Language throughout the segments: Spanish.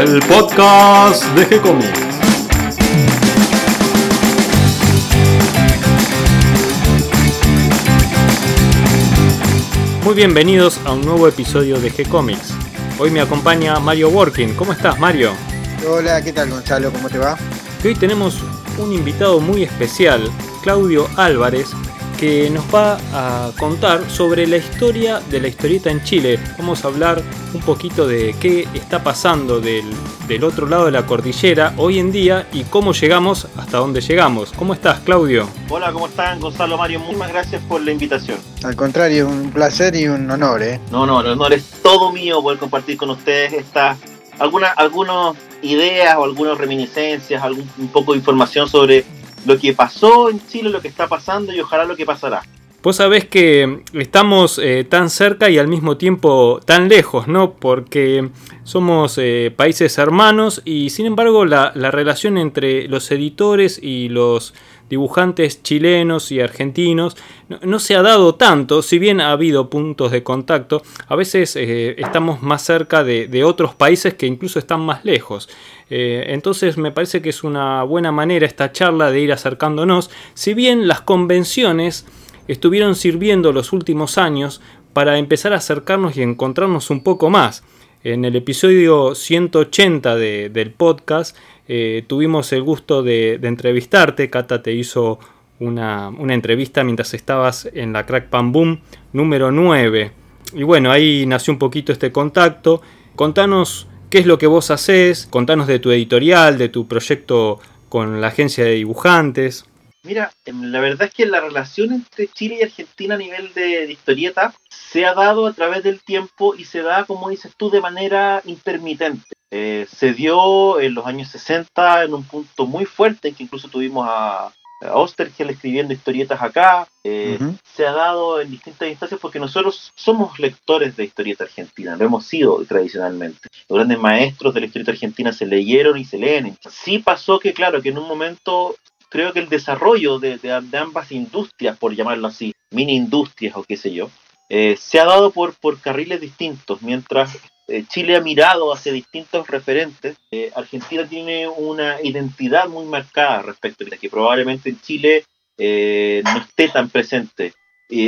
el podcast de G-Comics. Muy bienvenidos a un nuevo episodio de G-Comics. Hoy me acompaña Mario Working. ¿Cómo estás, Mario? Hola, ¿qué tal, Gonzalo? ¿Cómo te va? Hoy tenemos un invitado muy especial, Claudio Álvarez, que nos va a contar sobre la historia de la historieta en Chile. Vamos a hablar un poquito de qué está pasando del, otro lado de la cordillera hoy en día y cómo llegamos hasta donde llegamos. ¿Cómo estás, Claudio? Hola, ¿cómo están? Gonzalo Mario, muchas gracias por la invitación. Al contrario, un placer y un honor, ¿eh? No, no, el honor es todo mío poder compartir con ustedes estas algunas algunas ideas o algunas reminiscencias, algún un poco de información sobre lo que pasó en Chile, lo que está pasando y ojalá lo que pasará. Vos sabés que estamos eh, tan cerca y al mismo tiempo tan lejos, ¿no? Porque somos eh, países hermanos y sin embargo la, relación entre los editores y los dibujantes chilenos y argentinos no, se ha dado tanto, si bien ha habido puntos de contacto, a veces eh, estamos más cerca de, de otros países que incluso están más lejos. Entonces me parece que es una buena manera esta charla de ir acercándonos, si bien las convenciones estuvieron sirviendo los últimos años para empezar a acercarnos y encontrarnos un poco más. En el episodio 180 del podcast eh, tuvimos el gusto de, entrevistarte. Cata te hizo una, una, entrevista mientras estabas en la Crack Pan Boom número 9. Y bueno, ahí nació un poquito este contacto. Contanos qué es lo que vos haces, contanos de tu editorial, de tu proyecto con la agencia de dibujantes. Mira, em, la verdad es que la relación entre Chile y Argentina a nivel de, historieta se ha dado a través del tiempo y se da, como dices tú, de manera intermitente. Eh, se dio en los años 60 en un punto muy fuerte, en que incluso tuvimos a, a Ostergel escribiendo historietas acá. Eh, se ha dado en distintas instancias porque nosotros somos lectores de historieta argentina, lo hemos sido tradicionalmente. Los grandes maestros de la historieta argentina se leyeron y se leen. Sí pasó que, claro, que en un momento creo que el desarrollo de, ambas industrias, por llamarlo así, mini industrias o qué sé yo, eh, se ha dado por, por carriles distintos. Mientras eh, Chile ha mirado hacia distintos referentes, eh, Argentina tiene una identidad muy marcada respecto a la que probablemente en Chile no esté tan presente.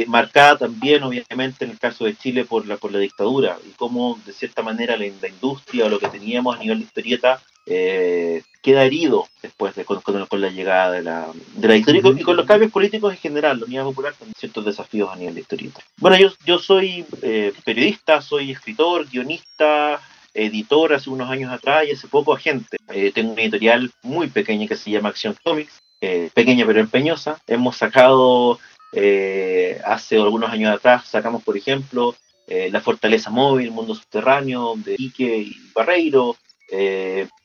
marcada también, obviamente, en el caso de Chile por la, por la dictadura y cómo, de cierta manera, la, la industria o lo que teníamos a nivel de historieta eh, queda herido después de con, la llegada de la, de la historia y con los cambios políticos en general. La Unidad Popular tiene ciertos desafíos a nivel de historieta. Bueno, yo, yo soy eh, periodista, soy escritor, guionista, editor hace unos años atrás y hace poco agente. Eh, tengo una editorial muy pequeña que se llama Acción Comics, pequeña pero empeñosa. Hemos sacado hace algunos años atrás, sacamos por ejemplo La Fortaleza Móvil, Mundo Subterráneo de Quique y Barreiro.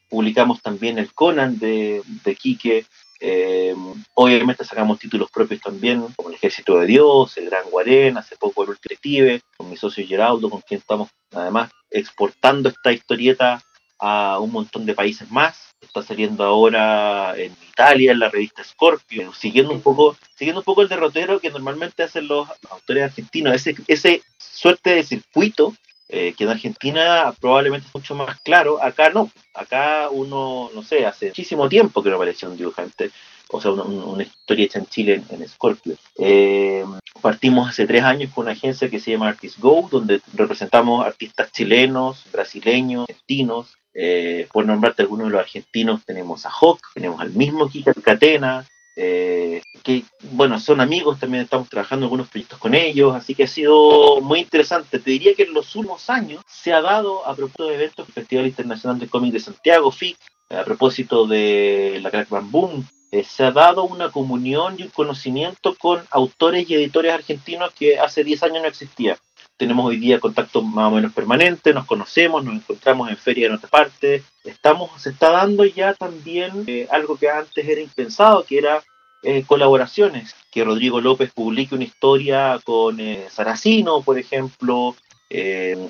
Publicamos también el Conan de, de Quique. Eh, obviamente sacamos títulos propios también, como El Ejército de Dios, El Gran Guarén, hace poco El Ultrative, con mi socio Geraldo, con quien estamos además exportando esta historieta a un montón de países más. Está saliendo ahora en Italia, en la revista Scorpio, siguiendo un poco, siguiendo un poco el derrotero que normalmente hacen los autores argentinos, ese, ese suerte de circuito eh, que en Argentina probablemente es mucho más claro, acá no, acá uno, no sé, hace muchísimo tiempo que no apareció un dibujante, o sea, una, historia hecha en Chile en, Scorpio. Eh, partimos hace tres años con una agencia que se llama Artist Go, donde representamos artistas chilenos, brasileños, argentinos. Eh, por nombrarte algunos de los argentinos, tenemos a Hawk, tenemos al mismo Kika Catena, eh, que bueno, son amigos, también estamos trabajando en algunos proyectos con ellos, así que ha sido muy interesante. Te diría que en los últimos años se ha dado, a propósito de eventos, el Festival Internacional de Cómic de Santiago, FIC, a propósito de la Crack Bam Boom, eh, se ha dado una comunión y un conocimiento con autores y editores argentinos que hace 10 años no existía. Tenemos hoy día contacto más o menos permanente, nos conocemos, nos encontramos en feria en otra parte. Estamos, se está dando ya también eh, algo que antes era impensado, que era eh, colaboraciones. Que Rodrigo López publique una historia con Saracino, por ejemplo.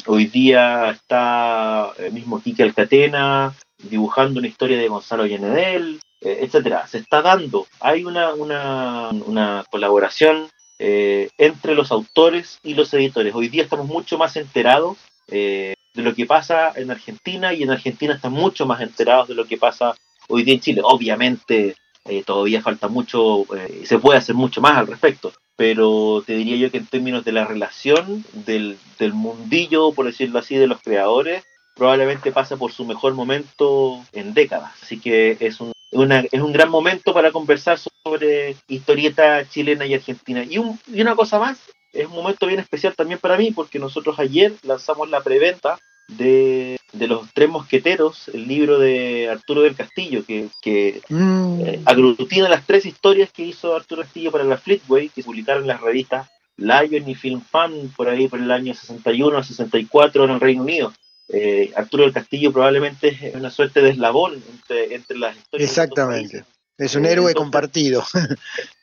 hoy día está el mismo Kike Alcatena dibujando una historia de Gonzalo Llenedel. Eh, etcétera. Se está dando, hay una, una, colaboración eh, entre los autores y los editores. Hoy día estamos mucho más enterados eh, de lo que pasa en Argentina y en Argentina están mucho más enterados de lo que pasa hoy día en Chile. Obviamente eh, todavía falta mucho se puede hacer mucho más al respecto, pero te diría yo que en términos de la relación del, del mundillo, por decirlo así, de los creadores, probablemente pasa por su mejor momento en décadas. Así que es un, una, es un gran momento para conversar sobre historieta chilena y argentina. Y, un, y una cosa más, es un momento bien especial también para mí porque nosotros ayer lanzamos la preventa de, de los tres mosqueteros, el libro de Arturo del Castillo, que, que Mm, eh, aglutina las tres historias que hizo Arturo Castillo para la Fleetway, que publicaron en las revistas Lion y Film Fan por ahí por el año 61 64 en el Reino Unido. Eh, Arturo del Castillo probablemente es una suerte de eslabón entre, entre las historias. exactamente. Es un Eh, héroe entonces- compartido.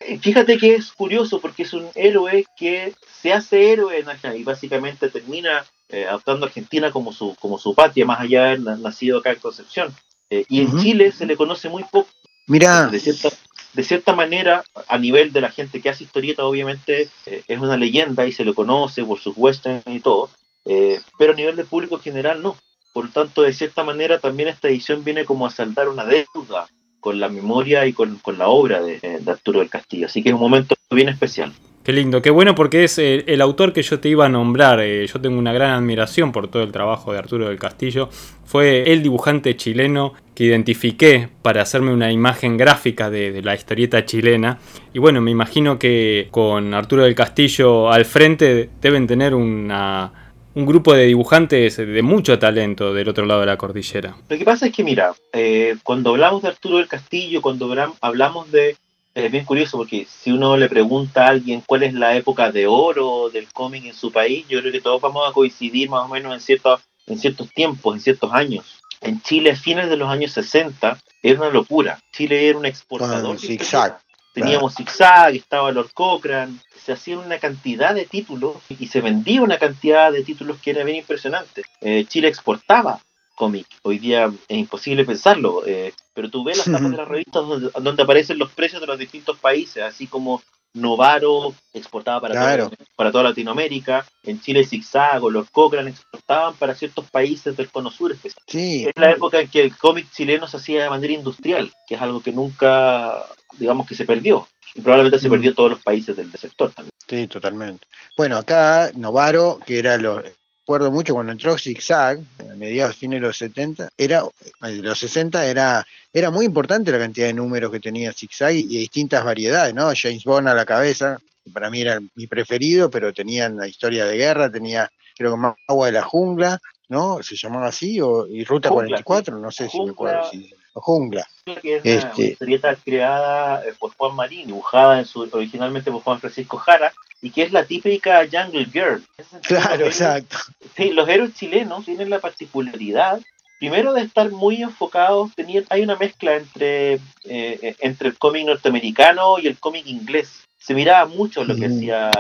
Eh, Fíjate que es curioso porque es un héroe que se hace héroe en Argentina y básicamente termina eh, adoptando a Argentina como su, como su patria, más allá de nacido acá en Concepción. Eh, y en. Chile se le conoce muy poco. Mira, De cierta, de cierta manera, a nivel de la gente que hace historieta, obviamente eh, es una leyenda y se le conoce por sus westerns y todo, eh, pero a nivel del público en general no. Por tanto, de cierta manera, también esta edición viene como a saldar una deuda con la memoria y con, con la obra de, de Arturo del Castillo. Así que es un momento bien especial. Qué lindo, qué bueno porque es eh, el autor que yo te iba a nombrar. eh, yo tengo una gran admiración por todo el trabajo de Arturo del Castillo. Fue el dibujante chileno que identifiqué para hacerme una imagen gráfica de, de la historieta chilena. Y bueno, me imagino que con Arturo del Castillo al frente deben tener una, un grupo de dibujantes de mucho talento del otro lado de la cordillera. Lo que pasa es que, mira, eh, cuando hablamos de Arturo del Castillo, cuando hablam- hablamos de... Es bien curioso porque si uno le pregunta a alguien cuál es la época de oro del cómic en su país, yo creo que todos vamos a coincidir más o menos en ciertos, en ciertos tiempos, en ciertos años. En Chile, a fines de los años 60, era una locura. Chile era un exportador. de zigzag. Teníamos Zigzag, estaba Lord Cochrane, se hacían una cantidad de títulos y se vendía una cantidad de títulos que era bien impresionante. Eh, Chile exportaba cómic, hoy día es imposible pensarlo, eh, pero tú ves las tapas de las revistas donde, donde aparecen los precios de los distintos países, así como Novaro exportaba para, Claro. toda, para toda Latinoamérica, en Chile Zigzag o Lord Cochrane exportaban para ciertos países del cono sur especialmente. Sí, Es la época en que el cómic chileno se hacía de manera industrial, que es algo que nunca, digamos que se perdió. Y probablemente se Mm. perdió en todos los países del sector también. sí, totalmente. Bueno, acá Novaro, que era lo. Recuerdo mucho cuando entró Zigzag, a mediados fines de los 70, era, eh, de los 60, era, era muy importante la cantidad de números que tenía Zigzag y, y distintas variedades, ¿no? James Bond a la cabeza, que para mí era mi preferido, pero tenían la historia de guerra, tenía, creo que más Agua de la Jungla, ¿no? Se llamaba así, o, y Ruta Jungla, 44, no sé si me acuerdo. Si, o Jungla. Que es una Este- historieta creada eh, por Juan Marín, dibujada en su, originalmente por Juan Francisco Jara, y que es la típica Jungle Girl. Claro, exacto. Sí, los héroes chilenos tienen la particularidad, primero de estar muy enfocados, tenían, hay una mezcla entre, eh, entre el cómic norteamericano y el cómic inglés. Se miraba mucho lo que Ujú. hacía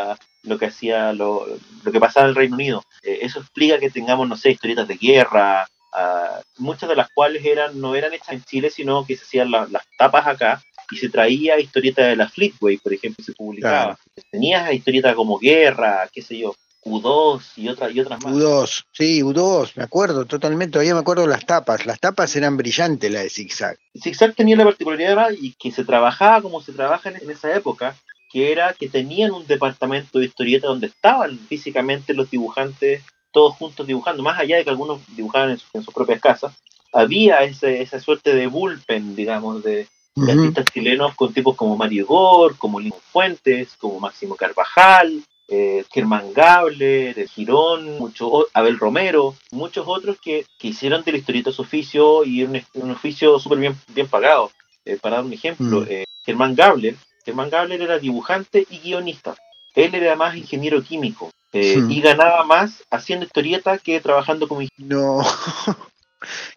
lo que hacía lo, lo que pasaba en el Reino Unido. Eh, eso explica que tengamos, no sé, historietas de guerra, ah, muchas de las cuales eran no eran hechas en Chile, sino que se hacían la- las tapas acá y se traía historieta de la Fleetway, por ejemplo, se publicaba. Tenías historietas como Guerra, qué sé yo, Q2 y otras y otras más. U2, sí, U2, me acuerdo totalmente, todavía me acuerdo las tapas, las tapas eran brillantes la de Zigzag. Zigzag tenía la particularidad y que se trabajaba como se trabaja en, en esa época, que era que tenían un departamento de historieta donde estaban físicamente los dibujantes todos juntos dibujando, más allá de que algunos dibujaban en, su- en sus propias casas, había ese, esa suerte de bullpen, digamos, de, de Ujú. artistas chilenos con tipos como Mario Gor, como Lino Fuentes, como Máximo Carvajal, eh, Germán Gabler, el Girón, mucho, Abel Romero, muchos otros que, que hicieron de la historieta su oficio y un, un oficio súper bien, bien pagado. Eh, para dar un ejemplo, Mm. eh, Germán Gabler, Germán Gabler era dibujante y guionista. Él era más ingeniero químico y ganaba más haciendo historieta que trabajando como No,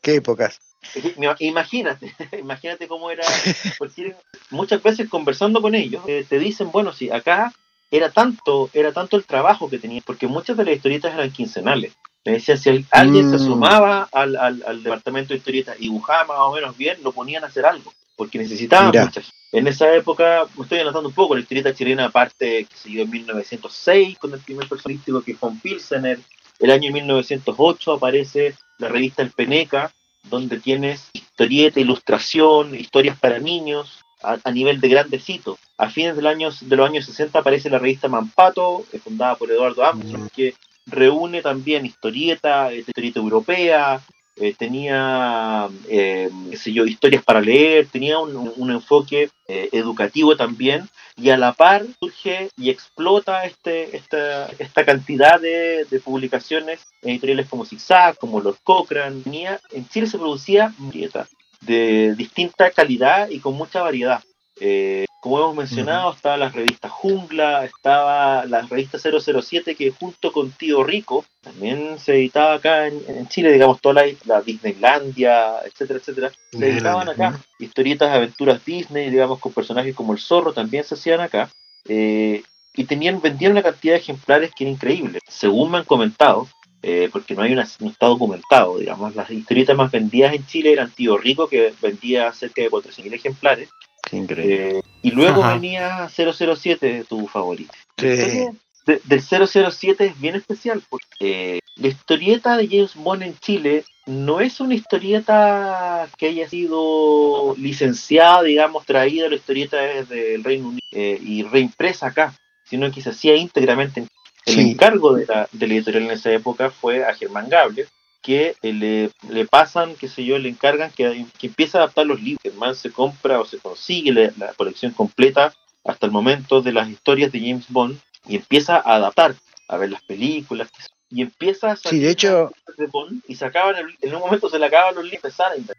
qué épocas. Imagínate, imagínate cómo era, porque muchas veces conversando con ellos, eh, te dicen, bueno, si acá era tanto, era tanto el trabajo que tenían, porque muchas de las historietas eran quincenales. Me decían, si al- alguien se Mm. sumaba al, al, al departamento de historietas y dibujaba más o menos bien, lo ponían a hacer algo, porque necesitaban Mirá. muchas. En esa época, me estoy anotando un poco, la historieta chilena aparte, que se dio en 1906, con el primer personístico que fue un Pilsener, El año 1908 aparece la revista El Peneca, donde tienes historieta, ilustración, historias para niños, a, nivel de grandes hitos. A fines del año, de los años 60 aparece la revista Mampato, fundada por Eduardo Armstrong, mm. que reúne también historieta, eh, historieta europea, eh, tenía, yo, historias para leer, tenía un, enfoque educativo también, y a la par surge y explota este, esta, esta cantidad de, publicaciones editoriales como Zigzag, como Lord Cochrane. en Chile se producía historieta de distinta calidad y con mucha variedad. Como hemos mencionado, estaba la revista Jungla, estaba la revista 007 que junto con Tío Rico también se editaba acá en, Chile, digamos, toda la, Disneylandia, etcétera, etcétera, se editaban acá. Historietas, aventuras Disney, digamos, con personajes como el zorro también se hacían acá. Eh, y tenían, vendían una cantidad de ejemplares que era increíble. Según me han comentado, eh, porque no hay una, no está documentado, digamos. Las historietas más vendidas en Chile eran Tío Rico, que vendía cerca de 400.000 ejemplares. Increíble. Eh, y luego venía 007, tu favorito. del 007 es bien especial, porque eh, la historieta de James Bond en Chile no es una historieta que haya sido licenciada, digamos, traída la historieta del Reino Unido y reimpresa acá, sino que se hacía íntegramente en el encargo de la, de editorial en esa época fue a Germán Gable, que le, le, pasan, qué sé yo, le encargan que, que empiece a adaptar los libros. Germán se compra o se consigue la, colección completa hasta el momento de las historias de James Bond y empieza a adaptar, a ver las películas, y empieza a sí, de hecho, y se acaban en un momento se le acaban los libros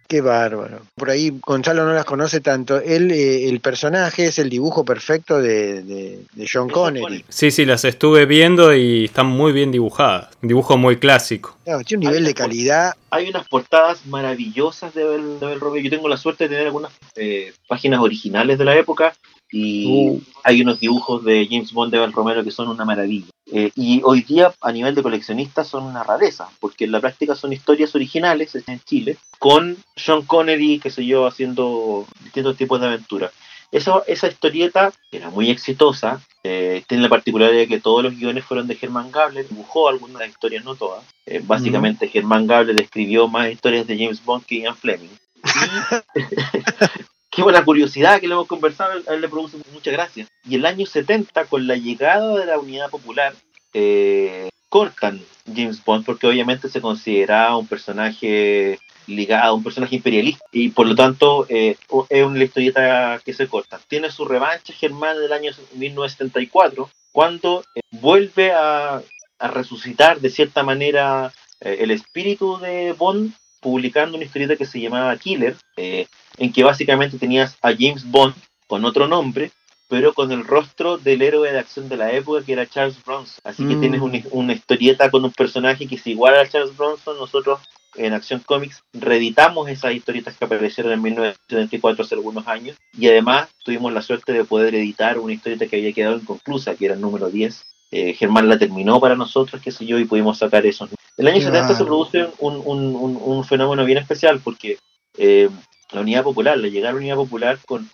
Qué bárbaro. Por ahí Gonzalo no las conoce tanto. Él, eh, el personaje es el dibujo perfecto de, de, John Connery. Sí, sí, las estuve viendo y están muy bien dibujadas. dibujo muy clásico. tiene un nivel de calidad. Hay unas portadas maravillosas de Bel, de Yo tengo la suerte de tener algunas eh, páginas originales de la época y uh. hay unos dibujos de James Bond de Val Romero que son una maravilla. Eh, y hoy día, a nivel de coleccionistas, son una rareza, porque en la práctica son historias originales en Chile, con Sean Connery, qué sé yo, haciendo distintos tipos de aventuras. Esa, esa historieta era muy exitosa, eh, tiene la particularidad de que todos los guiones fueron de Germán Gable, dibujó algunas historias, no todas. Eh, básicamente, Germán Gable describió más historias de James Bond que Ian Fleming. qué buena curiosidad que lo hemos conversado, a él le produce mucha gracia. Y el año 70, con la llegada de la Unidad Popular, eh, cortan James Bond porque obviamente se considera un personaje ligado, un personaje imperialista y por lo tanto eh, es una historieta que se corta. Tiene su revancha Germán del año 1974 cuando eh, vuelve a, resucitar de cierta manera el espíritu de Bond publicando una historieta que se llamaba Killer, eh, en que básicamente tenías a James Bond con otro nombre, pero con el rostro del héroe de acción de la época que era Charles Bronson. Así que tienes mm. una, historieta con un personaje que es igual a Charles Bronson. Nosotros en Acción Comics reeditamos esas historietas que aparecieron en 1974 hace algunos años y además tuvimos la suerte de poder editar una historieta que había quedado inconclusa, que era el número 10. Eh, Germán la terminó para nosotros, qué sé yo, y pudimos sacar esos el año 70 se produce un, fenómeno bien especial porque eh, la Unidad Popular, la llegada de la Unidad Popular con,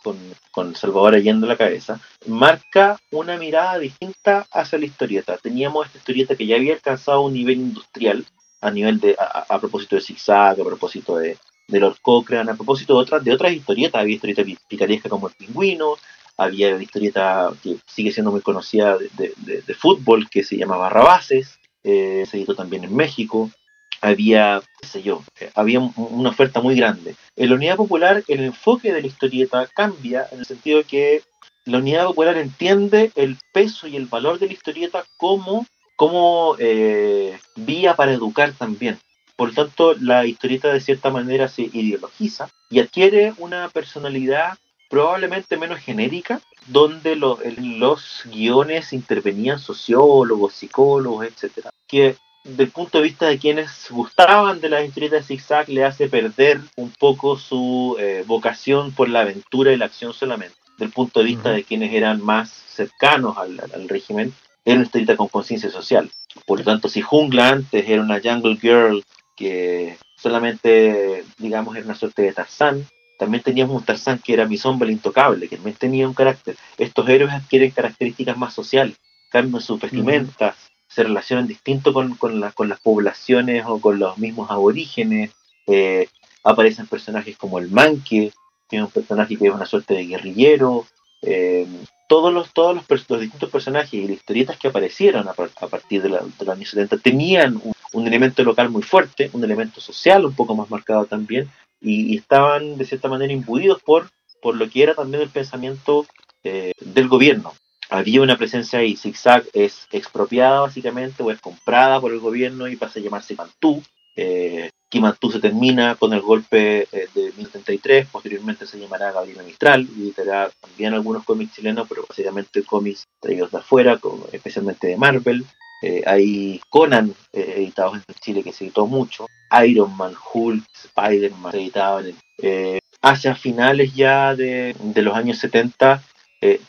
con, Salvador Allende la cabeza, marca una mirada distinta hacia la historieta. Teníamos esta historieta que ya había alcanzado un nivel industrial, a nivel de, a, propósito de Zigzag, a propósito de, de Lord Cochrane, a propósito de otras, de otras historietas, había historietas picarescas como El Pingüino, había una historieta que sigue siendo muy conocida de, de fútbol que se llama Barrabases, eh, se editó también en México, había, qué sé yo, eh, había una oferta muy grande. En la Unidad Popular el enfoque de la historieta cambia en el sentido de que la Unidad Popular entiende el peso y el valor de la historieta como, como eh, vía para educar también. Por lo tanto, la historieta de cierta manera se ideologiza y adquiere una personalidad probablemente menos genérica, donde los guiones intervenían sociólogos, psicólogos, etcétera, que del punto de vista de quienes gustaban de las historietas de zigzag le hace perder un poco su eh, vocación por la aventura y la acción solamente. Del punto de vista de quienes eran más cercanos al, régimen, era una historieta con conciencia social. Por lo tanto, si Jungla antes era una Jungle Girl que solamente, digamos, era una suerte de Tarzán, también teníamos un Tarzán que era mi sombra intocable, que también tenía un carácter. Estos héroes adquieren características más sociales, cambian sus vestimentas, se relacionan distinto con, con, con las poblaciones o con los mismos aborígenes. Eh, aparecen personajes como el Manque, que es un personaje que es una suerte de guerrillero. Eh, todos los, todos los, distintos personajes y las historietas que aparecieron a, partir de, los años 70 tenían un, elemento local muy fuerte, un elemento social un poco más marcado también, y, estaban de cierta manera imbuidos por, por lo que era también el pensamiento eh, del gobierno. Había una presencia ahí, Zigzag es expropiada básicamente o es comprada por el gobierno y pasa a llamarse Mantú. Eh, se termina con el golpe eh, de 1073, posteriormente se llamará Gabriela Mistral y editará también algunos cómics chilenos, pero básicamente cómics traídos de afuera, especialmente de Marvel. Eh, hay Conan eh, editados en Chile que se editó mucho, Iron Man, Hulk, Spider-Man se editaban hacia finales ya de, de los años 70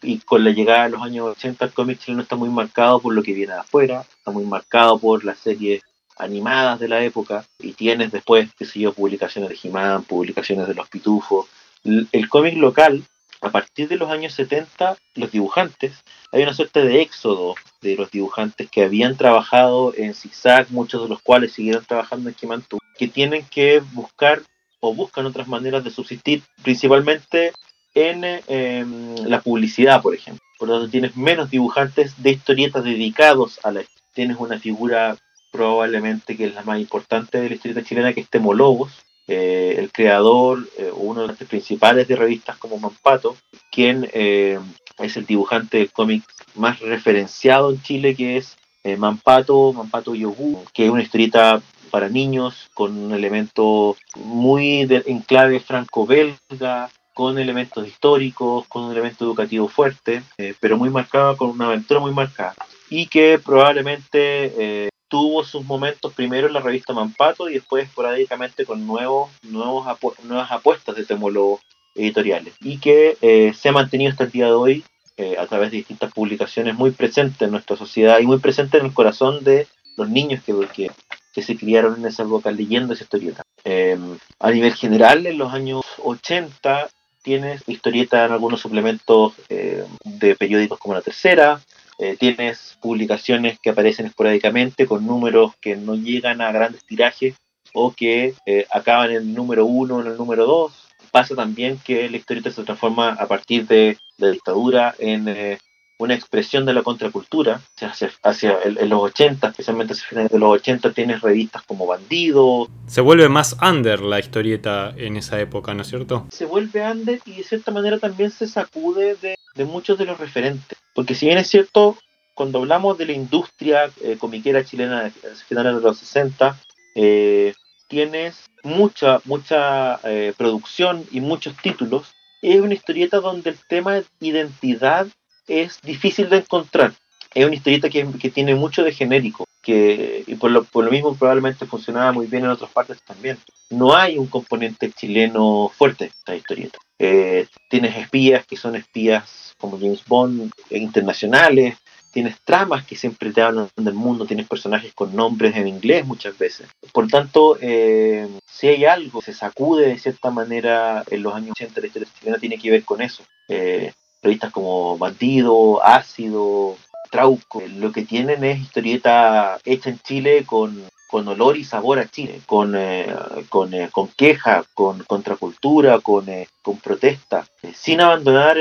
y con la llegada de los años 80 el cómic chileno está muy marcado por lo que viene de afuera, está muy marcado por las series animadas de la época y tienes después, qué sé yo, publicaciones de He-Man, publicaciones de los Pitufos. El, cómic local, a partir de los años 70, los dibujantes, hay una suerte de éxodo de los dibujantes que habían trabajado en Zigzag, muchos de los cuales siguieron trabajando en he que tienen que buscar o buscan otras maneras de subsistir, principalmente en em, la publicidad, por ejemplo. Por lo tanto, tienes menos dibujantes de historietas dedicados a la tienes una figura probablemente que es la más importante de la historieta chilena, que es Temo Lobos, eh, el creador, eh, uno de los principales de revistas como Mampato, quien eh, es el dibujante de cómics más referenciado en Chile, que es Mampato, Mampato Yogu, que es una historieta para niños con un elemento muy de, en clave franco-belga, con elementos históricos, con un elemento educativo fuerte, pero muy marcado, con una aventura muy marcada. Y que probablemente tuvo sus momentos primero en la revista Mampato y después esporádicamente con nuevos, nuevos nuevas apuestas de temólogos editoriales y que eh, se ha mantenido hasta el día de hoy eh, a través de distintas publicaciones muy presente en nuestra sociedad y muy presente en el corazón de los niños que, que, se criaron en esa época leyendo esa historieta. Em, a nivel general, en los años 80 tienes historieta en algunos suplementos eh, de periódicos como La Tercera, eh, tienes publicaciones que aparecen esporádicamente con números que no llegan a grandes tirajes o que eh, acaban en el número uno o en el número dos. Pasa también que la historieta se transforma a partir de la dictadura en eh, una expresión de la contracultura. Hacia, hacia en los 80, especialmente hacia finales de los 80, tienes revistas como Bandido. Se vuelve más under la historieta en esa época, ¿no es cierto? Se vuelve under y de cierta manera también se sacude de, de muchos de los referentes. Porque si bien es cierto, cuando hablamos de la industria eh, comiquera chilena de finales de los 60, eh, tienes mucha, mucha eh, producción y muchos títulos. Es una historieta donde el tema de identidad es difícil de encontrar. Es una historieta que, tiene mucho de genérico, que y por lo, por lo mismo probablemente funcionaba muy bien en otras partes también. No hay un componente chileno fuerte en esta historieta. tienes espías que son espías como James Bond internacionales, tienes tramas que siempre te hablan del mundo, tienes personajes con nombres en inglés muchas veces. Por tanto, eh, si hay algo que se sacude de cierta manera en los años 80 la historia chilena, tiene que ver con eso. Eh, revistas como Bandido, Ácido, Trauco, lo que tienen es historieta hecha en Chile con, con olor y sabor a Chile, con, eh, con, con, queja, con contracultura, con, con protesta, sin abandonar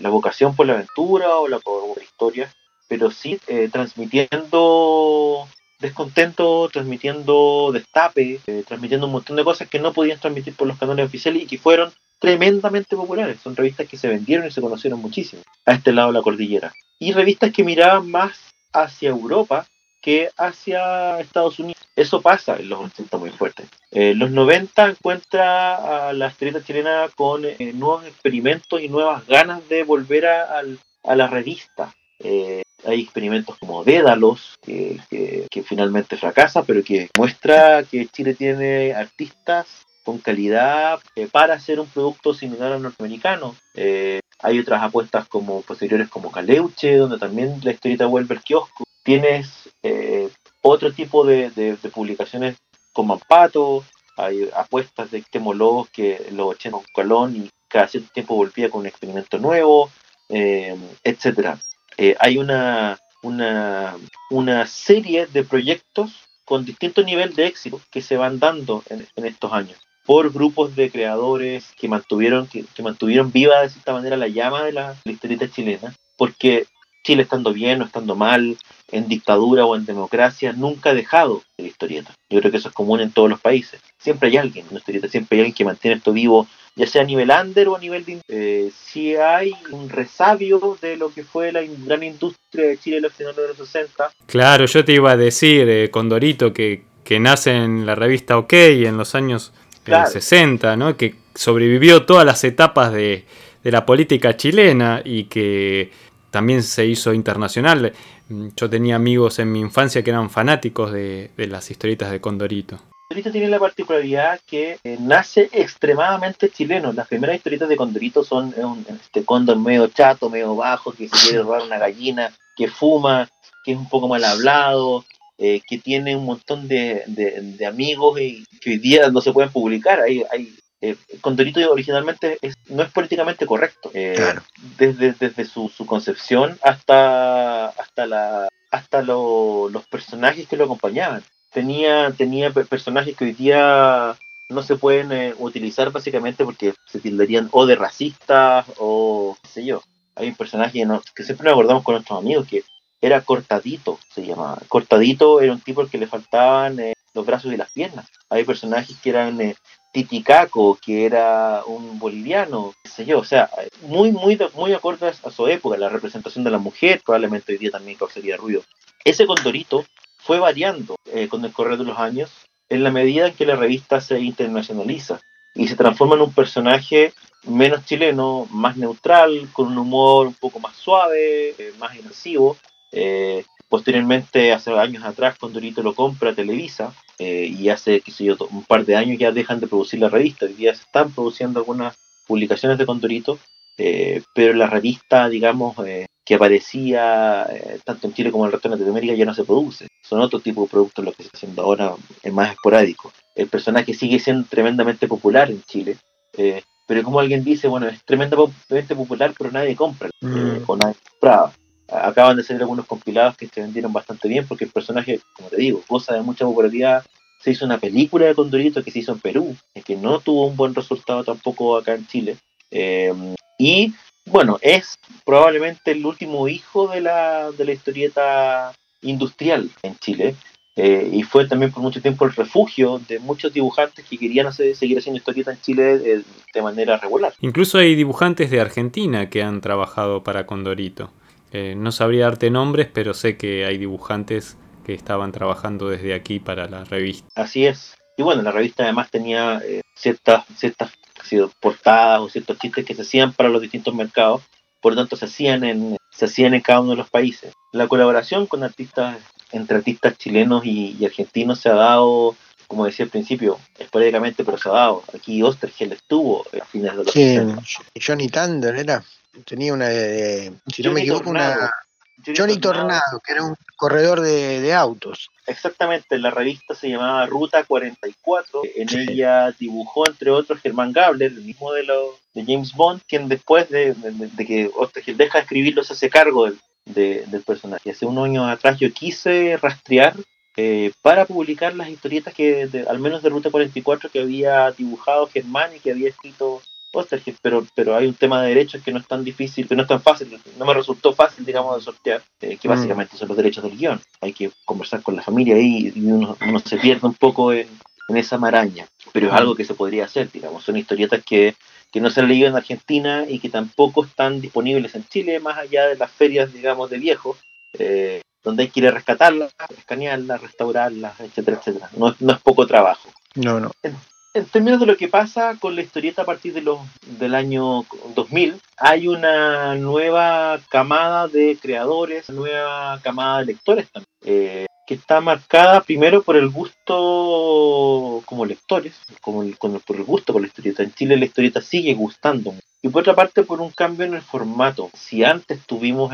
la vocación por la aventura o la, por la historia, pero sí eh, transmitiendo descontento, transmitiendo destape, eh, transmitiendo un montón de cosas que no podían transmitir por los canales oficiales y que fueron tremendamente populares. Son revistas que se vendieron y se conocieron muchísimo a este lado de la cordillera. Y revistas que miraban más hacia Europa que hacia Estados Unidos. Eso pasa en los 80 muy fuerte. En los 90 encuentra a la estrella chilena con eh, nuevos experimentos y nuevas ganas de volver a, a la revista. Eh, hay experimentos como Dédalos, que, que, finalmente fracasa, pero que muestra que Chile tiene artistas con calidad eh, para hacer un producto similar al norteamericano. Eh, hay otras apuestas como posteriores como Caleuche, donde también la historieta vuelve al kiosco. Tienes eh, otro tipo de, publicaciones como Ampato, hay apuestas de Temologos que los 80 con Colón y cada cierto tiempo volvía con un experimento nuevo, etcétera. Hay una serie de proyectos con distinto nivel de éxito que se van dando en, estos años por grupos de creadores que mantuvieron que, mantuvieron viva de cierta manera la llama de la, la historieta chilena porque Chile estando bien o estando mal, en dictadura o en democracia, nunca ha dejado de historieta. Yo creo que eso es común en todos los países. Siempre hay alguien en historieta, siempre hay alguien que mantiene esto vivo, ya sea a nivel under o a nivel de... Eh, si hay un resabio de lo que fue la gran industria de Chile en los finales de los 60. Claro, yo te iba a decir, eh, Condorito, que nace en la revista OK en los años 60, eh, ¿no? que sobrevivió todas las etapas de, de la política chilena y que también se hizo internacional. Yo tenía amigos en mi infancia que eran fanáticos de, las historietas de Condorito. Condorito tiene la particularidad que eh, nace extremadamente chileno. Las primeras historietas de Condorito son un este cóndor medio chato, medio bajo, que se quiere robar una gallina, que fuma, que es un poco mal hablado, eh, que tiene un montón de, amigos y que hoy día no se pueden publicar. Hay, hay eh, Condorito originalmente no es políticamente correcto. Eh, desde, desde su, concepción hasta, hasta, la, hasta los personajes que lo acompañaban. Tenía, tenía personajes que hoy día no se pueden eh, utilizar básicamente porque se tildarían o de racistas o qué sé yo. Hay un personaje que siempre nos acordamos con nuestros amigos que era Cortadito, se llamaba. Cortadito era un tipo al que le faltaban los brazos y las piernas. Hay personajes que eran Titicaco, que era un boliviano, qué sé yo, o sea, muy, muy, muy acorde a su época, la representación de la mujer probablemente hoy día también causaría ruido. Ese condorito fue variando eh, con el correr de los años en la medida en que la revista se internacionaliza y se transforma en un personaje menos chileno, más neutral, con un humor un poco más suave, eh, más inmersivo. Eh, posteriormente, hace años atrás, Condorito lo compra Televisa eh, y hace, qué sé yo, un par de años ya dejan de producir la revista. Hoy día se están produciendo algunas publicaciones de Condorito, eh, pero la revista, digamos, eh, que aparecía tanto en Chile como en el resto de Latinoamérica ya no se produce. Son otro tipo de productos los que se está haciendo ahora, es más esporádico. El personaje sigue siendo tremendamente popular en Chile, pero como alguien dice, bueno, es tremendamente popular, pero nadie compra, mm. o nadie compraba acaban de salir algunos compilados que se vendieron bastante bien porque el personaje, como te digo, goza de mucha popularidad. Se hizo una película de Condorito que se hizo en Perú, que no tuvo un buen resultado tampoco acá en Chile. Em, y bueno, es probablemente el último hijo de la, de la historieta industrial en Chile. Eh, y fue también por mucho tiempo el refugio de muchos dibujantes que querían hacer, seguir haciendo historieta en Chile de, de manera regular. Incluso hay dibujantes de Argentina que han trabajado para Condorito. Eh, no sabría darte nombres, pero sé que hay dibujantes que estaban trabajando desde aquí para la revista. Así es. Y bueno, la revista además tenía eh, ciertas, ciertas portadas o ciertos chistes que se hacían para los distintos mercados, por lo tanto se hacían en, se hacían en cada uno de los países. La colaboración con artistas, entre artistas chilenos y, argentinos se ha dado, como decía al principio, esporádicamente, pero se ha dado. Aquí Ostergel estuvo a fines de los sí, Johnny Thunder era tenía una, de, si no me equivoco, una Johnny, Tornado, que era un corredor de, autos. Exactamente, la revista se llamaba Ruta 44. En ella dibujó, entre otros, Germán Gabler, el mismo de, lo, de James Bond, quien después de, que Ostergel deja de escribirlo se hace cargo del, del personaje. Hace unos años atrás yo quise rastrear eh, para publicar las historietas que, al menos de Ruta 44, que había dibujado Germán y que había escrito pero, pero hay un tema de derechos que no es tan difícil, que no es tan fácil, no me resultó fácil, digamos, de sortear, eh, que mm. básicamente son los derechos del guion. Hay que conversar con la familia ahí y uno, se pierde un poco en, esa maraña, pero es mm. algo que se podría hacer, digamos, son historietas que, que no se han leído en Argentina y que tampoco están disponibles en Chile, más allá de las ferias, digamos, de viejos, eh, donde hay que ir a rescatarlas, escanearlas, restaurarlas, etcétera, etcétera. No, no es poco trabajo. No, no en términos de lo que pasa con la historieta a partir de los, del año 2000, hay una nueva camada de creadores, nueva camada de lectores también, eh, que está marcada primero por el gusto como lectores, como por el gusto por la historieta. En Chile la historieta sigue gustando. Y por otra parte por un cambio en el formato. Si antes tuvimos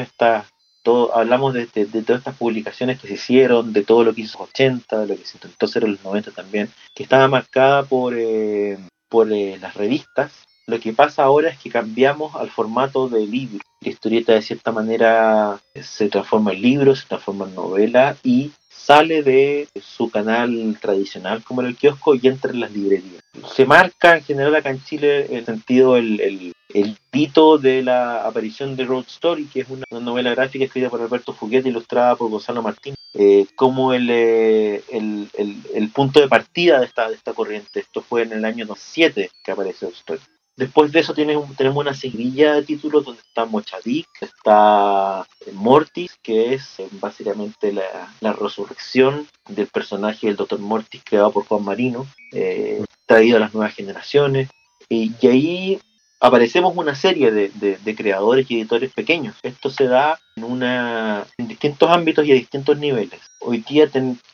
esta hablamos de, todas estas publicaciones que se hicieron, de todo lo que hizo los 80, lo que se intentó hacer los 90 también, que estaba marcada por, eh, por eh, las revistas. Lo que pasa ahora es que cambiamos al formato de libro. La historieta de cierta manera se transforma en libro, se transforma en novela y sale de su canal tradicional como el kiosco y entra en las librerías. Se marca en general acá en Chile el sentido, el, el, el hito de la aparición de Road Story, que es una, novela gráfica escrita por Alberto Fuguete, ilustrada por Gonzalo Martín, eh, como el, eh, el, el, punto de partida de esta, de esta corriente. Esto fue en el año 2007 que apareció Road Story. Después de eso tenemos una seguidilla de títulos donde está Mochadik, está Mortis, que es eh, básicamente la, resurrección del personaje del Dr. Mortis creado por Juan Marino, eh, traído a las nuevas generaciones. Y, ahí aparecemos una serie de, creadores y editores pequeños. Esto se da en, distintos ámbitos y a distintos niveles. Hoy día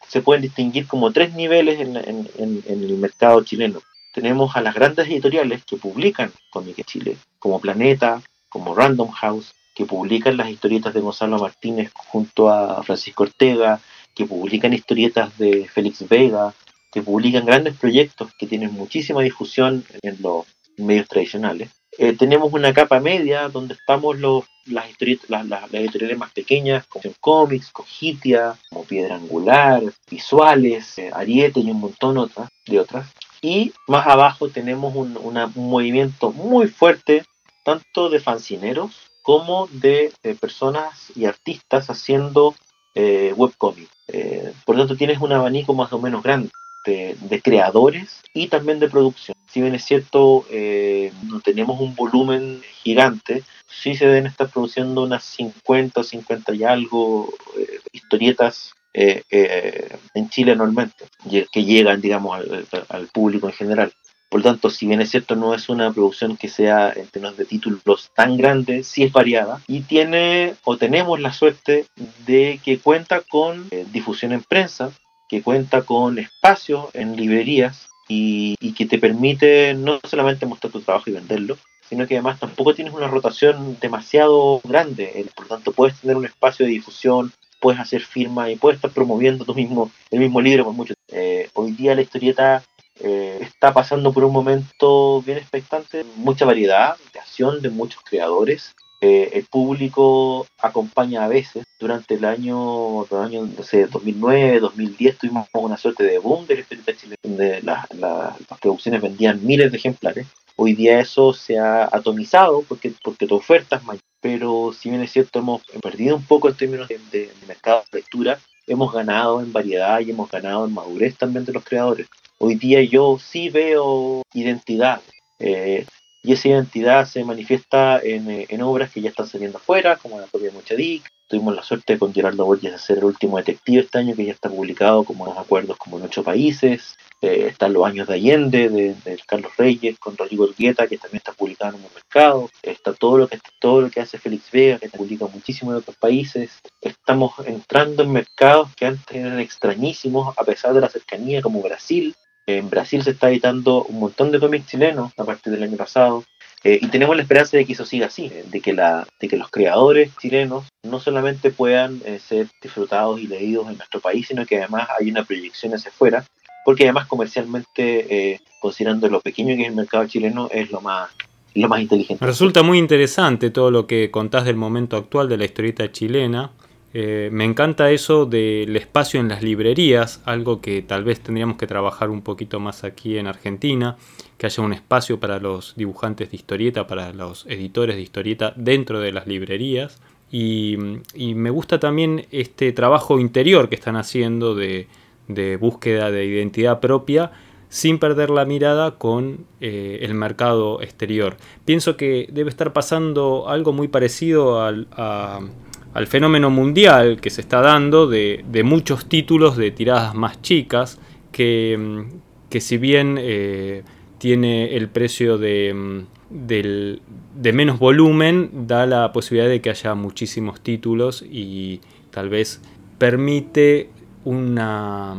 se pueden distinguir como tres niveles en, el mercado chileno tenemos a las grandes editoriales que publican cómics Chile, como Planeta, como Random House, que publican las historietas de Gonzalo Martínez junto a Francisco Ortega, que publican historietas de Félix Vega, que publican grandes proyectos que tienen muchísima difusión en los medios tradicionales. Eh, tenemos una capa media donde estamos los, las, las, las, las editoriales más pequeñas, como Comics, Cogitia, como Piedra Angular, Visuales, eh, Ariete y un montón de otras. Y más abajo tenemos un, movimiento muy fuerte, tanto de fancineros como de, personas y artistas haciendo eh, webcomics. Eh, por lo tanto, tienes un abanico más o menos grande de, creadores y también de producción. Si bien es cierto, eh, no tenemos un volumen gigante, sí se deben estar produciendo unas 50 o 50 y algo eh, historietas eh, eh, en Chile anualmente, que llegan, digamos, al, al, público en general. Por lo tanto, si bien es cierto, no es una producción que sea en términos de títulos tan grande, sí es variada y tiene o tenemos la suerte de que cuenta con eh, difusión en prensa, que cuenta con espacios en librerías y, y, que te permite no solamente mostrar tu trabajo y venderlo, sino que además tampoco tienes una rotación demasiado grande. Por lo tanto, puedes tener un espacio de difusión puedes hacer firma y puedes estar promoviendo tú mismo el mismo libro por mucho eh, hoy día la historieta eh, está pasando por un momento bien expectante, mucha variedad de acción de muchos creadores. Eh, el público acompaña a veces. Durante el año, el año no sé, 2009, 2010 tuvimos una suerte de boom de la historieta chilena, donde la, la, las producciones vendían miles de ejemplares. Hoy día eso se ha atomizado porque, porque tu oferta es mayor. Pero si bien es cierto, hemos perdido un poco en términos de, mercado de lectura, hemos ganado en variedad y hemos ganado en madurez también de los creadores. Hoy día yo sí veo identidad. Eh, y esa identidad se manifiesta en, en, obras que ya están saliendo afuera, como la propia Mochadic. Tuvimos la suerte con Gerardo Borges de ser el último detective este año, que ya está publicado como unos acuerdos como en ocho países. Eh, están los años de Allende, de, de, Carlos Reyes, con Rodrigo Urquieta, que también está publicado en un mercado. Está todo lo que todo lo que hace Félix Vega, que publica muchísimo en otros países. Estamos entrando en mercados que antes eran extrañísimos, a pesar de la cercanía, como Brasil, en Brasil se está editando un montón de cómics chilenos a partir del año pasado. Eh, y tenemos la esperanza de que eso siga así, de que, la, de que los creadores chilenos no solamente puedan eh, ser disfrutados y leídos en nuestro país, sino que además hay una proyección hacia afuera, porque además comercialmente, eh, considerando lo pequeño que es el mercado chileno, es lo más, lo más inteligente. Resulta muy interesante todo lo que contás del momento actual de la historieta chilena. Eh, me encanta eso del espacio en las librerías, algo que tal vez tendríamos que trabajar un poquito más aquí en Argentina, que haya un espacio para los dibujantes de historieta, para los editores de historieta dentro de las librerías. Y, y me gusta también este trabajo interior que están haciendo de, de búsqueda de identidad propia sin perder la mirada con eh, el mercado exterior. Pienso que debe estar pasando algo muy parecido al, a, al fenómeno mundial que se está dando de, muchos títulos de tiradas más chicas que, que si bien eh, tiene el precio de, del, de menos volumen, da la posibilidad de que haya muchísimos títulos y tal vez permite una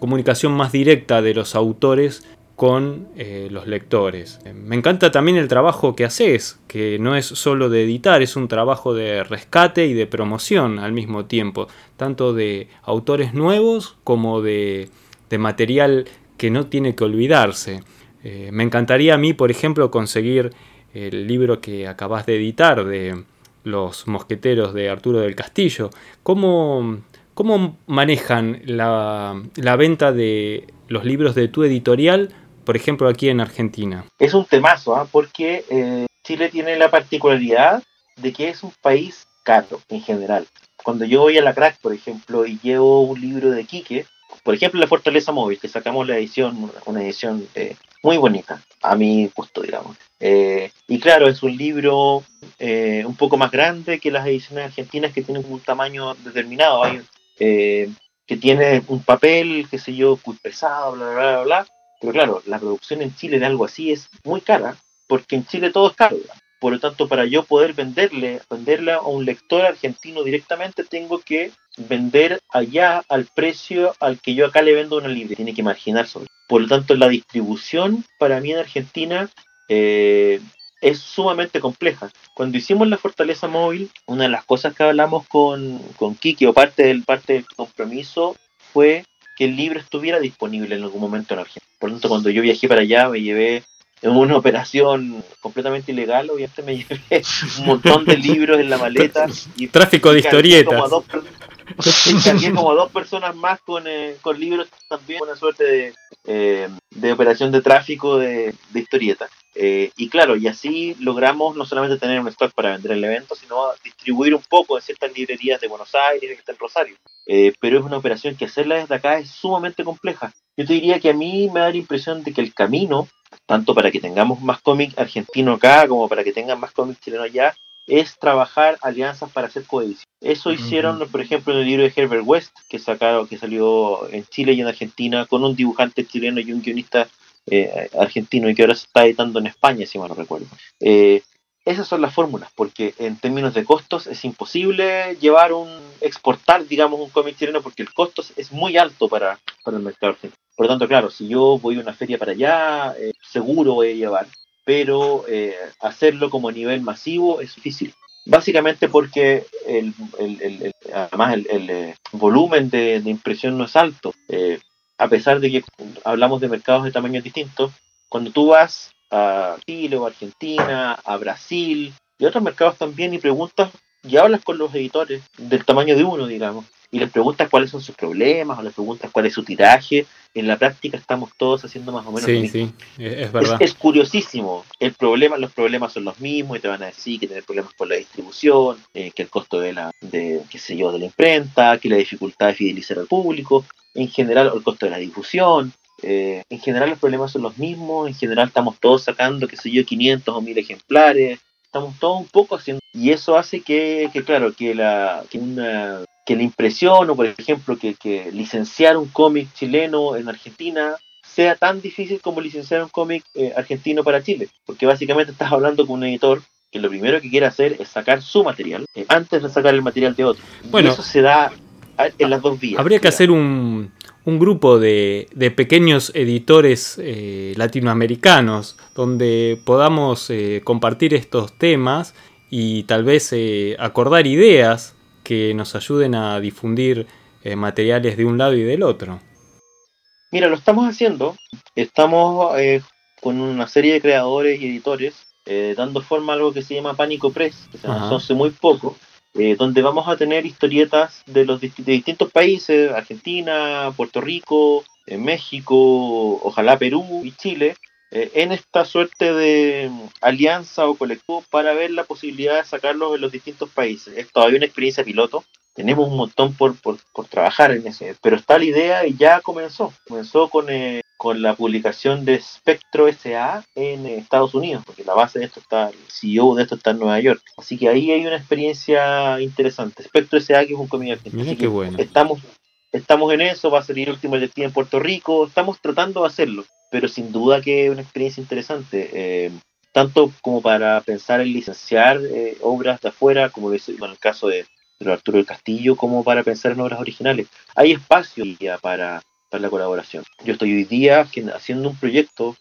comunicación más directa de los autores con eh, los lectores. Me encanta también el trabajo que haces, que no es solo de editar, es un trabajo de rescate y de promoción al mismo tiempo, tanto de autores nuevos como de, material que no tiene que olvidarse. Eh, me encantaría a mí, por ejemplo, conseguir el libro que acabas de editar de, Los Mosqueteros de Arturo del Castillo. ¿Cómo, cómo manejan la venta de los libros de tu editorial, por ejemplo, aquí en Argentina? Es un temazo, ¿ah? porque eh, Chile tiene la particularidad de que es un país caro en general. Cuando yo voy a la crack, por ejemplo, y llevo un libro de Quique, por ejemplo, La Fortaleza Móvil, que sacamos la edición, una edición eh, muy bonita, a mi gusto, digamos. Eh, y claro, es un libro eh, un poco más grande que las ediciones argentinas que tienen un tamaño determinado. Hay, que tiene un papel, qué sé yo, muy pesado, bla, bla, bla, bla. Pero claro, la producción en Chile de algo así es muy cara, porque en Chile todo es caro. Por lo tanto, para yo poder venderle, venderle a un lector argentino directamente, tengo que vender allá al precio al que yo acá le vendo una libre. Tiene que marginar sobre. Por lo tanto, la distribución para mí en Argentina eh, es sumamente compleja. Cuando hicimos la fortaleza móvil, una de las cosas que hablamos con, con Kiki, o parte del, parte del compromiso, fue que el libro estuviera disponible en algún momento en Argentina. Por lo tanto, cuando yo viajé para allá, me llevé en una operación completamente ilegal, obviamente me llevé un montón de libros en la maleta. Y Tráfico de historietas. Como como dos personas más con, eh, con libros también, una suerte de, eh, de operación de tráfico de, de historietas. Eh, y claro, y así logramos no solamente tener un stock para vender el evento, sino distribuir un poco en ciertas librerías de Buenos Aires, de Rosario. pero es una operación que hacerla desde acá es sumamente compleja. Yo te diría que a mí me da la impresión de que el camino tanto para que tengamos más cómic argentino acá como para que tengan más cómic chileno allá, es trabajar alianzas para hacer coedición. Eso hicieron, por ejemplo, en el libro de Herbert West, que sacaron, que salió en Chile y en Argentina, con un dibujante chileno y un guionista eh, argentino y que ahora se está editando en España, si mal no recuerdo. Eh, esas son las fórmulas, porque en términos de costos es imposible llevar un, exportar, digamos, un cómic chileno porque el costo es muy alto para, para el mercado argentino. Por lo tanto, claro, si yo voy a una feria para allá, eh, seguro voy a llevar, pero eh, hacerlo como a nivel masivo es difícil. Básicamente porque el, además el, eh, volumen de, impresión no es alto. A pesar de que hablamos de mercados de tamaños distintos, cuando tú vas a Chile o Argentina, a Brasil y otros mercados también y preguntas y hablas con los editores del tamaño de uno, digamos, y les preguntas cuáles son sus problemas o les preguntas cuál es su tiraje, en la práctica estamos todos haciendo más o menos sí, Sí, es verdad. Es, curiosísimo. El problema, los problemas son los mismos y te van a decir que tienes problemas con la distribución, eh, que el costo de la, de, qué sé yo, de la imprenta, que la dificultad de fidelizar al público, en general el costo de la difusión. Eh, en general los problemas son los mismos, en general estamos todos sacando, qué sé yo, 500 o 1000 ejemplares, estamos todos un poco haciendo y eso hace que, que claro que la que una que la impresión o por ejemplo que, licenciar un cómic chileno en Argentina sea tan difícil como licenciar un cómic eh, argentino para Chile, porque básicamente estás hablando con un editor que lo primero que quiere hacer es sacar su material eh, antes de sacar el material de otro. Bueno, y eso se da en las dos vías. Habría que hacer un, un grupo de, de, pequeños editores eh, latinoamericanos donde podamos compartir estos temas y tal vez acordar ideas que nos ayuden a difundir eh, materiales de un lado y del otro. Mira, lo estamos haciendo. Estamos eh, con una serie de creadores y editores eh, dando forma a algo que se llama Pánico Press, que se hace muy poco, donde vamos a tener historietas de los de distintos países, Argentina, Puerto Rico, México, ojalá Perú y Chile, eh, en esta suerte de mm, alianza o colectivo para ver la posibilidad de sacarlos en los distintos países. Es todavía una experiencia piloto, tenemos un montón por, por, trabajar en ese, pero está la idea y ya comenzó. Comenzó con, eh, con la publicación de Spectro SA en Estados Unidos, porque la base de esto está, el CEO de esto está en Nueva York. Así que ahí hay una experiencia interesante. Spectro SA, que es un cómic argentino. bueno. Estamos, estamos en eso, va a salir último el en Puerto Rico, estamos tratando de hacerlo pero sin duda que es una experiencia interesante, eh, tanto como para pensar en licenciar eh, obras de afuera, como en el caso de, Arturo del Castillo, como para pensar en obras originales. Hay espacio para, la colaboración. Yo estoy hoy día haciendo un proyecto,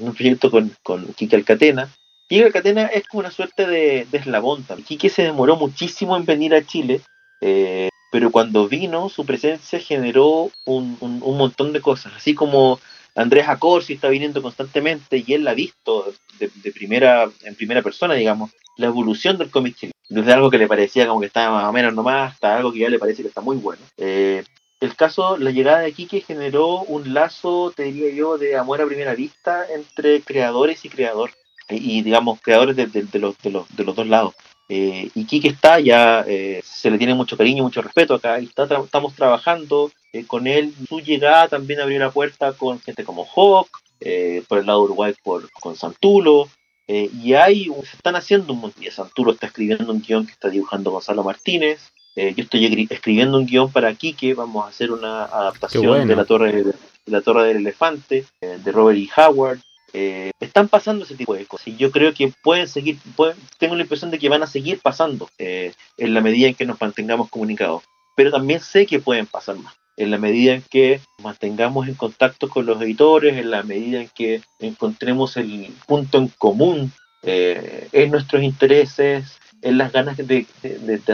un proyecto con, con Kike Alcatena. Kike Alcatena es como una suerte de, de eslabón también. Kike se demoró muchísimo en venir a Chile, eh, pero cuando vino, su presencia generó un, un, montón de cosas, así como Andrés Acorsi está viniendo constantemente y él la ha visto de, primera, en primera persona, digamos. la evolución del cómic chileno. Desde algo que le parecía como que estaba más o menos nomás, hasta algo que ya le parece que está muy bueno. Eh, el caso, la llegada de Quique generó un lazo, te diría yo, de amor a primera vista entre creadores y creador. Y, digamos, creadores de, los, de, los, de los dos lados. Eh, y Quique está, ya eh, se le tiene mucho cariño, mucho respeto acá, y está, estamos trabajando eh, con él. Su llegada también abrió la puerta con gente como Hawk, por el lado de Uruguay por, con Santulo, y hay, se están haciendo un montón. Santulo está escribiendo un guion que está dibujando Gonzalo Martínez. yo estoy escribiendo un guion para Quique. Vamos a hacer una adaptación de la Torre de, la Torre del Elefante de Robert E. Howard. Eh, están pasando ese tipo de cosas. Y yo creo que pueden seguir, tengo la impresión de que van a seguir pasando eh, en la medida en que nos mantengamos comunicados, pero también sé que pueden pasar más, en la medida en que mantengamos en contacto con los editores, en la medida en que encontremos el punto en común eh, en nuestros intereses, en las ganas de,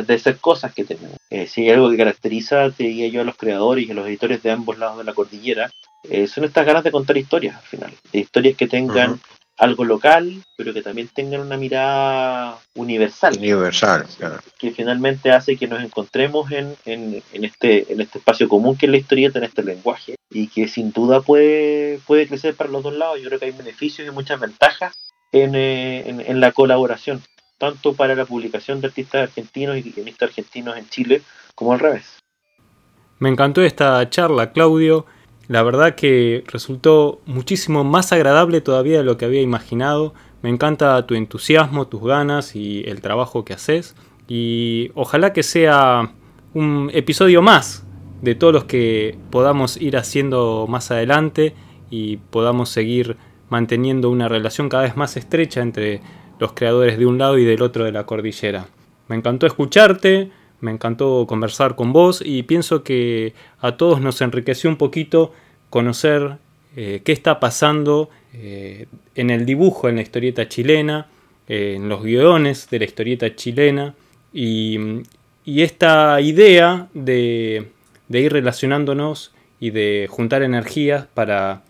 hacer cosas que tenemos. si hay algo que caracteriza, te diría yo, a los creadores y a los editores de ambos lados de la cordillera, eh, son estas ganas de contar historias al final, historias que tengan algo local, pero que también tengan una mirada universal. Universal, claro. Que finalmente hace que nos encontremos en, en, este, en este espacio común que es la historieta, en este lenguaje, y que sin duda puede, puede crecer para los dos lados. Yo creo que hay beneficios y muchas ventajas en, eh, en la colaboración, tanto para la publicación de artistas argentinos y guionistas argentinos en Chile, como al revés. Me encantó esta charla, Claudio. La verdad que resultó muchísimo más agradable todavía de lo que había imaginado. Me encanta tu entusiasmo, tus ganas y el trabajo que haces. Y ojalá que sea un episodio más de todos los que podamos ir haciendo más adelante y podamos seguir manteniendo una relación cada vez más estrecha entre los creadores de un lado y del otro de la cordillera. Me encantó escucharte, me encantó conversar con vos y pienso que a todos nos enriqueció un poquito conocer eh, qué está pasando eh, en el dibujo, en la historieta chilena, eh, en los guiones de la historieta chilena y, esta idea de, ir relacionándonos y de juntar energías para,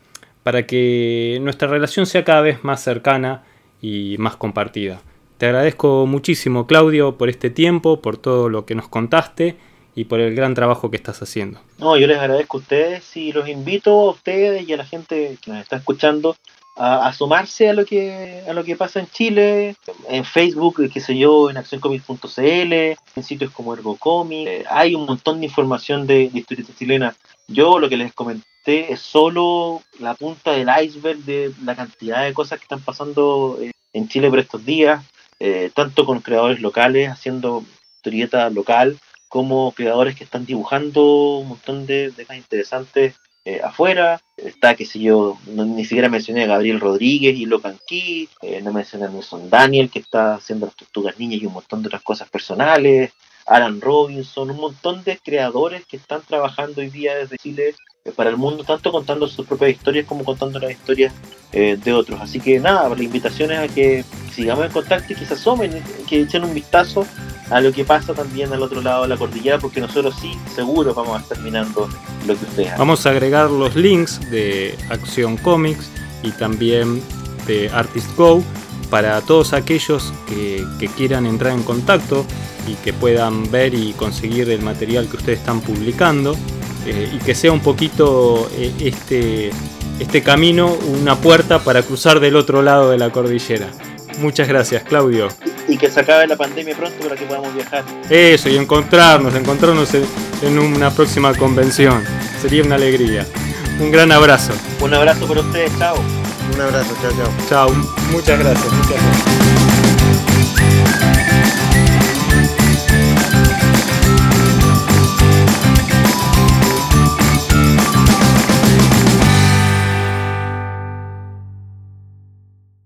para que nuestra relación sea cada vez más cercana y más compartida. Te agradezco muchísimo, Claudio, por este tiempo, por todo lo que nos contaste y por el gran trabajo que estás haciendo. No, yo les agradezco a ustedes y los invito a ustedes y a la gente que nos está escuchando a, sumarse a lo que a lo que pasa en Chile, en Facebook, qué sé yo, en accioncomics.cl, en sitios como Ergocomic, eh, hay un montón de información de, de historia chilena. Yo lo que les comenté es solo la punta del iceberg de la cantidad de cosas que están pasando eh, en Chile por estos días. Eh, tanto con creadores locales haciendo historieta local, como creadores que están dibujando un montón de, cosas interesantes eh, afuera. Está, qué sé yo, ni siquiera mencioné a Gabriel Rodríguez y Locan Key, eh, no mencioné a Nelson Daniel, que está haciendo las tortugas niñas y un montón de otras cosas personales. Alan Robinson, un montón de creadores que están trabajando hoy día desde Chile para el mundo, tanto contando sus propias historias como contando las historias eh, de otros. Así que nada, la invitación es a que sigamos en contacto y que se asomen, que echen un vistazo a lo que pasa también al otro lado de la cordillera, porque nosotros sí, seguro vamos a estar mirando lo que ustedes hacen. Vamos a agregar los links de Acción Comics y también de Artist Go para todos aquellos que, que quieran entrar en contacto y que puedan ver y conseguir el material que ustedes están publicando. Eh, y que sea un poquito eh, este, este camino una puerta para cruzar del otro lado de la cordillera. Muchas gracias, Claudio. Y que se acabe la pandemia pronto para que podamos viajar. Eso, y encontrarnos, encontrarnos en, una próxima convención. Sería una alegría. Un gran abrazo. Un abrazo para ustedes, chao. Un abrazo, chao, chao. Chao, muchas gracias, muchas gracias.